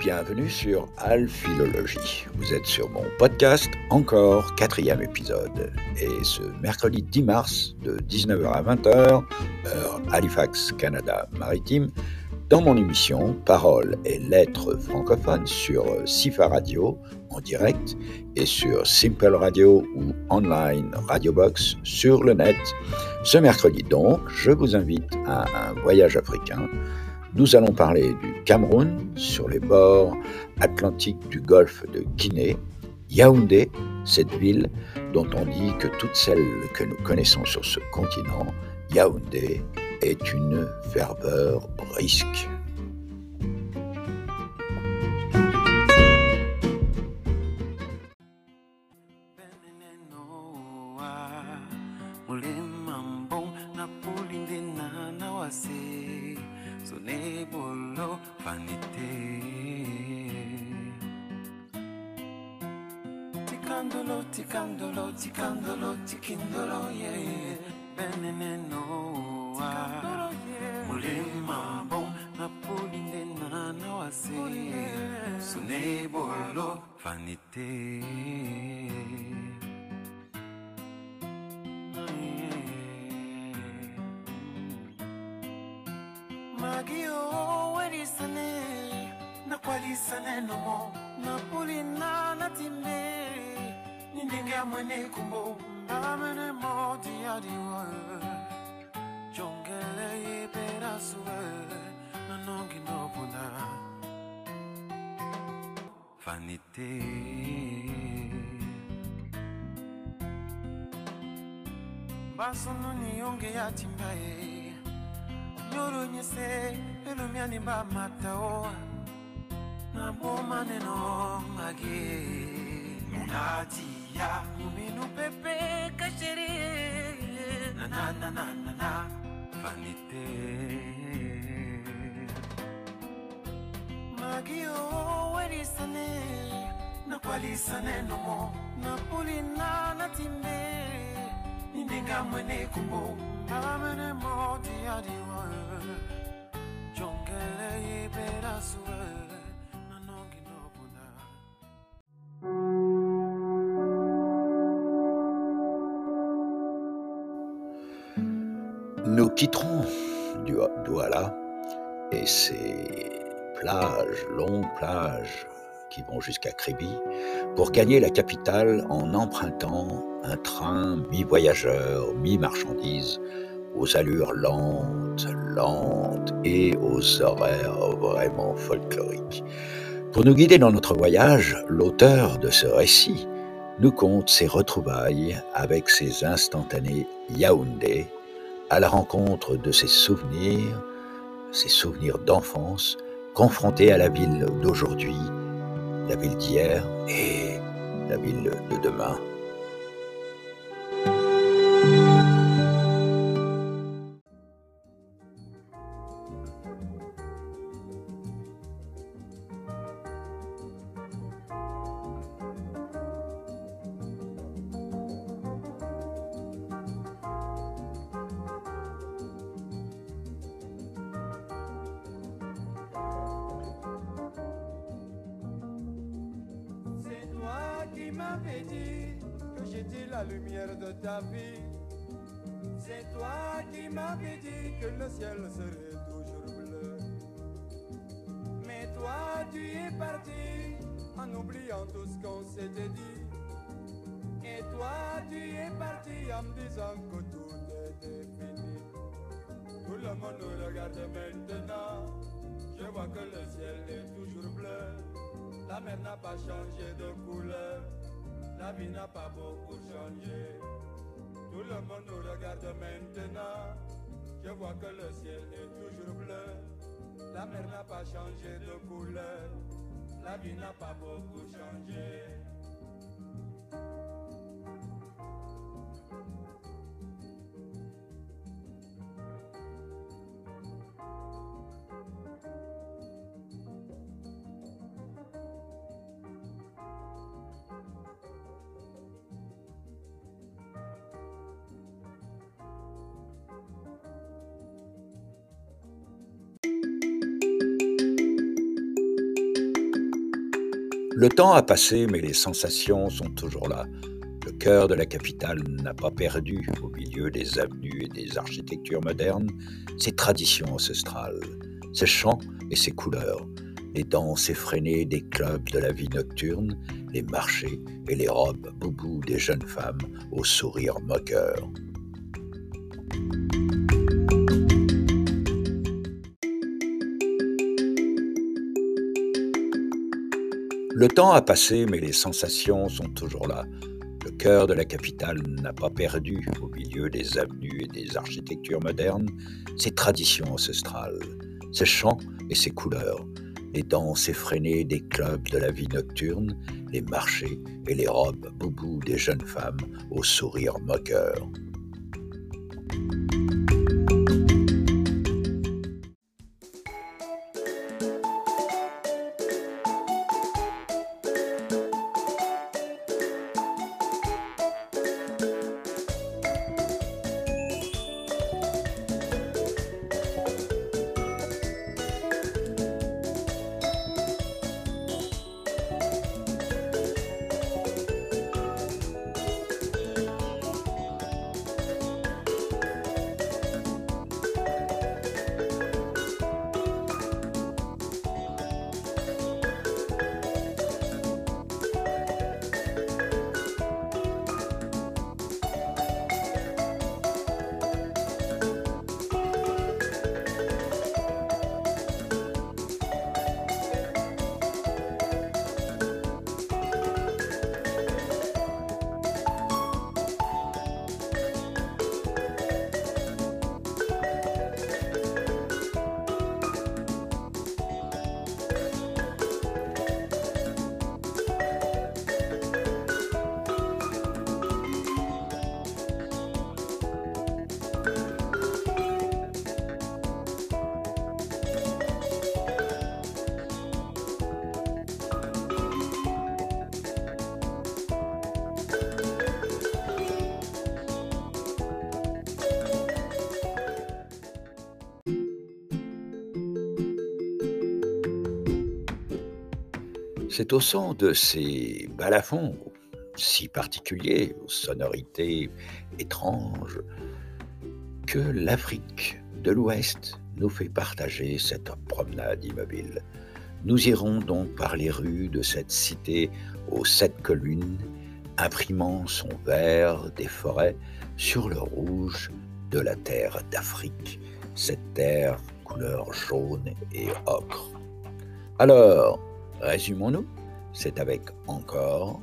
Bienvenue sur Alphilologie. Vous êtes sur mon podcast, encore quatrième épisode. Et ce mercredi 10 mars, de 19h à 20h, heure Halifax, Canada maritime, dans mon émission Paroles et lettres francophones sur Sifa Radio en direct et sur Simple Radio ou online Radio Box sur le net. Ce mercredi donc, je vous invite à un voyage africain. Nous allons parler du Cameroun sur les bords atlantiques du golfe de Guinée, Yaoundé, cette ville dont on dit que toutes celles que nous connaissons sur ce continent, Yaoundé est une ferveur brisque. Ticandolo, ticandolo, ticandolo, ticindolo, yeah. Benene noa Mulema bon Napoli ne nana wase Sunebolo vanite Magio, where is the name? sane. No more Napoli na natimbe ningengamwene kumbo amene moti adiwe jongele yiperasuwe nanongi ndopuna vanite basununi yonge yatimbaye na mage munati ya. Umenipepeka sherehe na na na na na na. Vanite magio werisane nakwalisane nomo napulina natimbe nindenga mwene kumbo. Alamene modiadiwa jongele iberasue Nous quitterons Douala et ses plages, longues plages qui vont jusqu'à Kribi, pour gagner la capitale en empruntant un train mi-voyageur, mi-marchandise, aux allures lentes, lentes et aux horaires vraiment folkloriques. Pour nous guider dans notre voyage, l'auteur de ce récit nous conte ses retrouvailles avec ses instantanés Yaoundé, à la rencontre de ses souvenirs, ses souvenirs d'enfance, confrontés à la ville d'aujourd'hui, la ville d'hier et la ville de demain. M'avais dit que j'étais la lumière de ta vie. C'est toi qui m'avais dit que le ciel serait toujours bleu. Mais toi, tu es parti en oubliant tout ce qu'on s'était dit. Et toi, tu es parti en me disant que tout était fini. Tout le monde nous regarde maintenant. Je vois que le ciel est toujours bleu. La mer n'a pas changé de couleur. La vie n'a pas beaucoup changé. Tout le monde nous regarde maintenant. Je vois que le ciel est toujours bleu. La mer n'a pas changé de couleur. La vie n'a pas beaucoup changé. Le temps a passé, mais les sensations sont toujours là. Le cœur de la capitale n'a pas perdu, au milieu des avenues et des architectures modernes, ses traditions ancestrales, ses chants et ses couleurs, les danses effrénées des clubs de la vie nocturne, les marchés et les robes boubou des jeunes femmes au sourire moqueur. Le temps a passé, mais les sensations sont toujours là. Le cœur de la capitale n'a pas perdu, au milieu des avenues et des architectures modernes, ses traditions ancestrales, ses chants et ses couleurs, les danses effrénées des clubs de la vie nocturne, les marchés et les robes boubou des jeunes femmes au sourire moqueur. C'est au son de ces balafons si particuliers, aux sonorités étranges, que l'Afrique de l'Ouest nous fait partager cette promenade immobile. Nous irons donc par les rues de cette cité aux sept collines, imprimant son vert des forêts sur le rouge de la terre d'Afrique, cette terre couleur jaune et ocre. Alors, Résumons-nous, c'est avec encore.fm,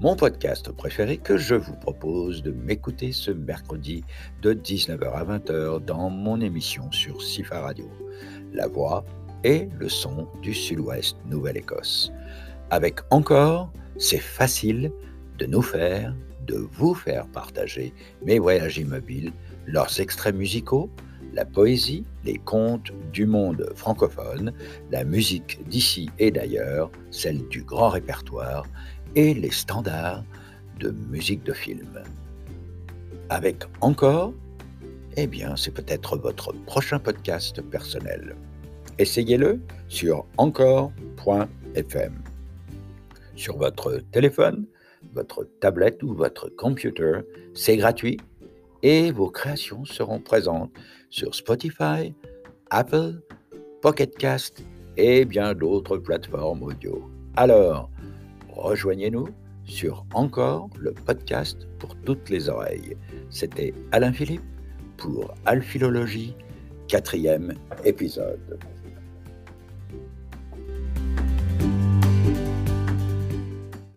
mon podcast préféré que je vous propose de m'écouter ce mercredi de 19h à 20h dans mon émission sur Sifa Radio, la voix et le son du sud-ouest Nouvelle-Écosse. Avec encore, c'est facile de nous faire, de vous faire partager mes voyages immobiles, leurs extraits musicaux, la poésie, les contes du monde francophone, la musique d'ici et d'ailleurs, celle du grand répertoire et les standards de musique de film. Avec encore, eh bien, c'est peut-être votre prochain podcast personnel. Essayez-le sur encore.fm. Sur votre téléphone, votre tablette ou votre computer, c'est gratuit et vos créations seront présentes sur Spotify, Apple, Pocket Cast et bien d'autres plateformes audio. Alors, rejoignez-nous sur Encore le podcast pour toutes les oreilles. C'était Alain Philippe pour Alphilologie, quatrième épisode.